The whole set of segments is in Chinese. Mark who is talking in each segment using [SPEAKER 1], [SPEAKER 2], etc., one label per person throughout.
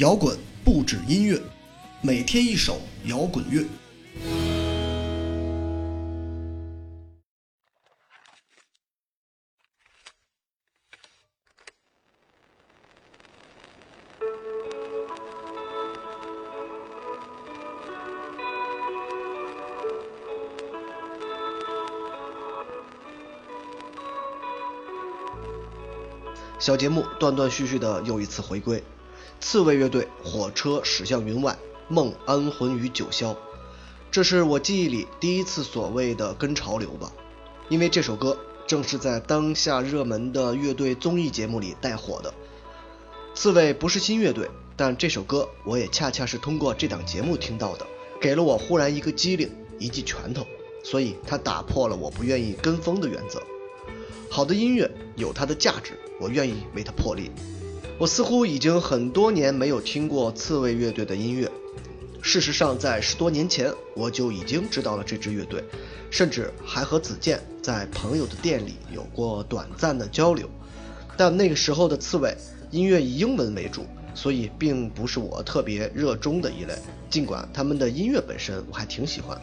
[SPEAKER 1] 摇滚不止音乐，每天一首摇滚乐。小节目断断续续的又一次回归，刺猬乐队《火车驶向云外，梦安魂于九霄》，这是我记忆里第一次所谓的跟潮流吧，因为这首歌正是在当下热门的乐队综艺节目里带火的。刺猬不是新乐队，但这首歌我也恰恰是通过这档节目听到的，给了我忽然一个机灵，一记拳头，所以它打破了我不愿意跟风的原则。好的音乐有它的价值，我愿意为它破例。我似乎已经很多年没有听过刺猬乐队的音乐。事实上，在十多年前我就已经知道了这支乐队，甚至还和子健在朋友的店里有过短暂的交流。但那个时候的刺猬音乐以英文为主，所以并不是我特别热衷的一类。尽管他们的音乐本身我还挺喜欢，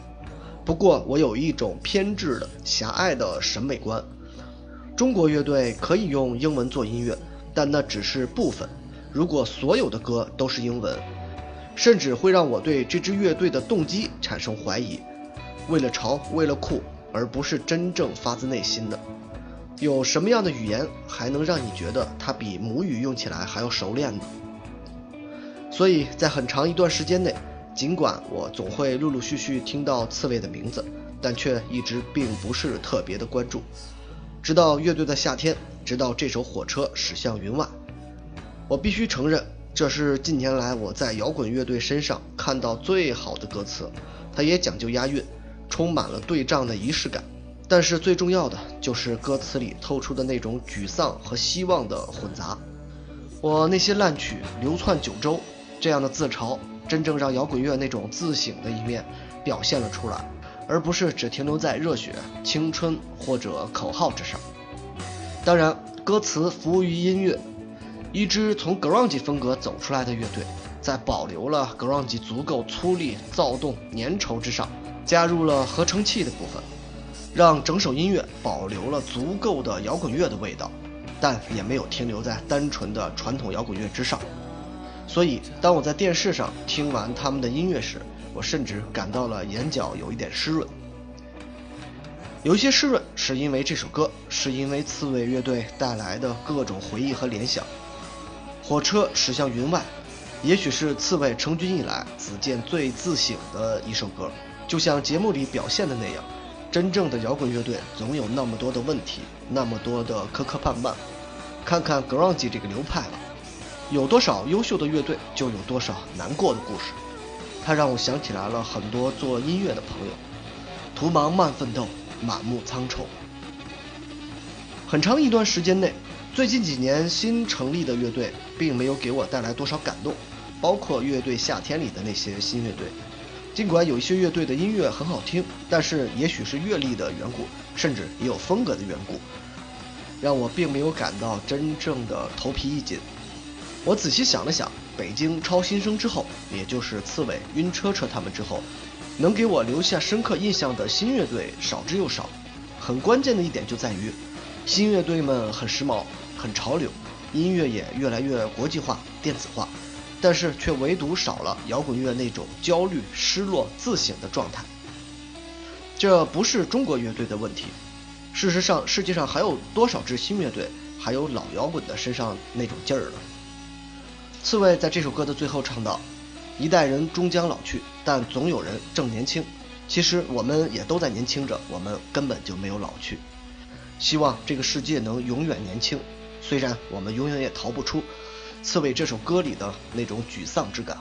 [SPEAKER 1] 不过我有一种偏执的狭隘的审美观。中国乐队可以用英文做音乐，但那只是部分。如果所有的歌都是英文，甚至会让我对这支乐队的动机产生怀疑。为了潮，为了酷，而不是真正发自内心的。有什么样的语言还能让你觉得它比母语用起来还要熟练呢？所以在很长一段时间内，尽管我总会陆陆续续听到刺猬的名字，但却一直并不是特别的关注。直到乐队的夏天，直到这首火车驶向云外，我必须承认，这是近年来我在摇滚乐队身上看到最好的歌词。它也讲究押韵，充满了对仗的仪式感。但是最重要的就是歌词里透出的那种沮丧和希望的混杂。我那些烂曲流窜九州这样的自嘲，真正让摇滚乐那种自省的一面表现了出来。而不是只停留在热血、青春或者口号之上。当然，歌词服务于音乐。一支从 grunge 风格走出来的乐队，在保留了 grunge 足够粗粝、躁动、粘稠之上，加入了合成器的部分，让整首音乐保留了足够的摇滚乐的味道，但也没有停留在单纯的传统摇滚乐之上。所以，当我在电视上听完他们的音乐时，我甚至感到了眼角有一点湿润，有一些湿润是因为这首歌，是因为刺猬乐队带来的各种回忆和联想。火车驶向云外，也许是刺猬成军以来子健最自省的一首歌。就像节目里表现的那样，真正的摇滚乐队总有那么多的问题，那么多的磕磕绊绊。看看 grunge 这个流派吧，有多少优秀的乐队，就有多少难过的故事。它让我想起来了很多做音乐的朋友，图忙慢奋斗，满目苍愁。很长一段时间内，最近几年新成立的乐队并没有给我带来多少感动，包括乐队夏天里的那些新乐队。尽管有一些乐队的音乐很好听，但是也许是阅历的缘故，甚至也有风格的缘故，让我并没有感到真正的头皮一紧。我仔细想了想。北京超新生之后，也就是刺猬、晕车车他们之后，能给我留下深刻印象的新乐队少之又少。很关键的一点就在于，新乐队们很时髦、很潮流，音乐也越来越国际化、电子化，但是却唯独少了摇滚乐那种焦虑、失落、自省的状态。这不是中国乐队的问题，事实上，世界上还有多少支新乐队还有老摇滚的身上那种劲儿呢？刺猬在这首歌的最后唱道：“一代人终将老去，但总有人正年轻。其实我们也都在年轻着，我们根本就没有老去。希望这个世界能永远年轻，虽然我们永远也逃不出刺猬这首歌里的那种沮丧之感。”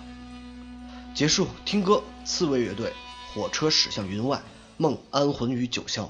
[SPEAKER 1] 结束，听歌，刺猬乐队，火车驶向云外，梦安魂于九霄。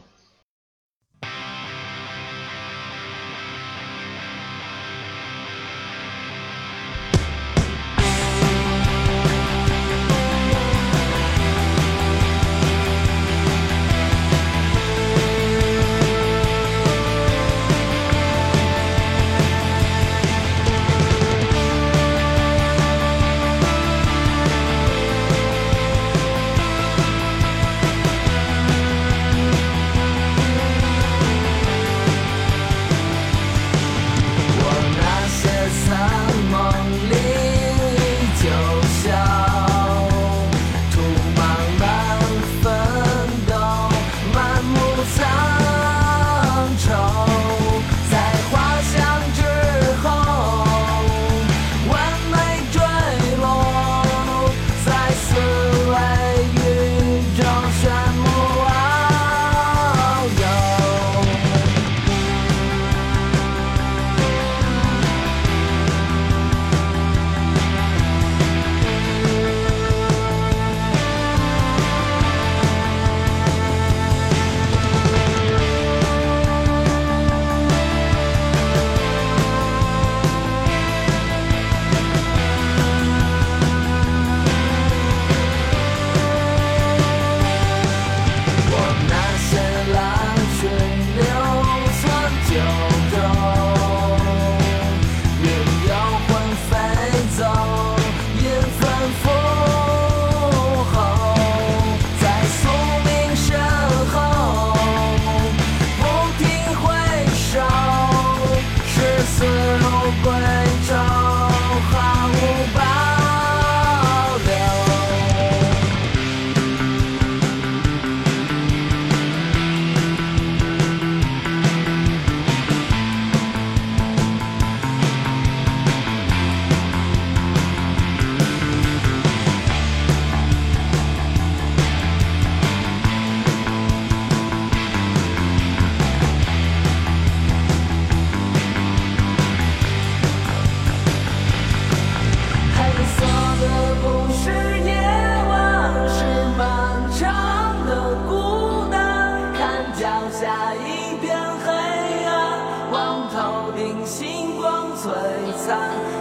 [SPEAKER 2] 璀璨，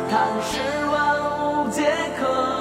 [SPEAKER 2] 看世万物皆可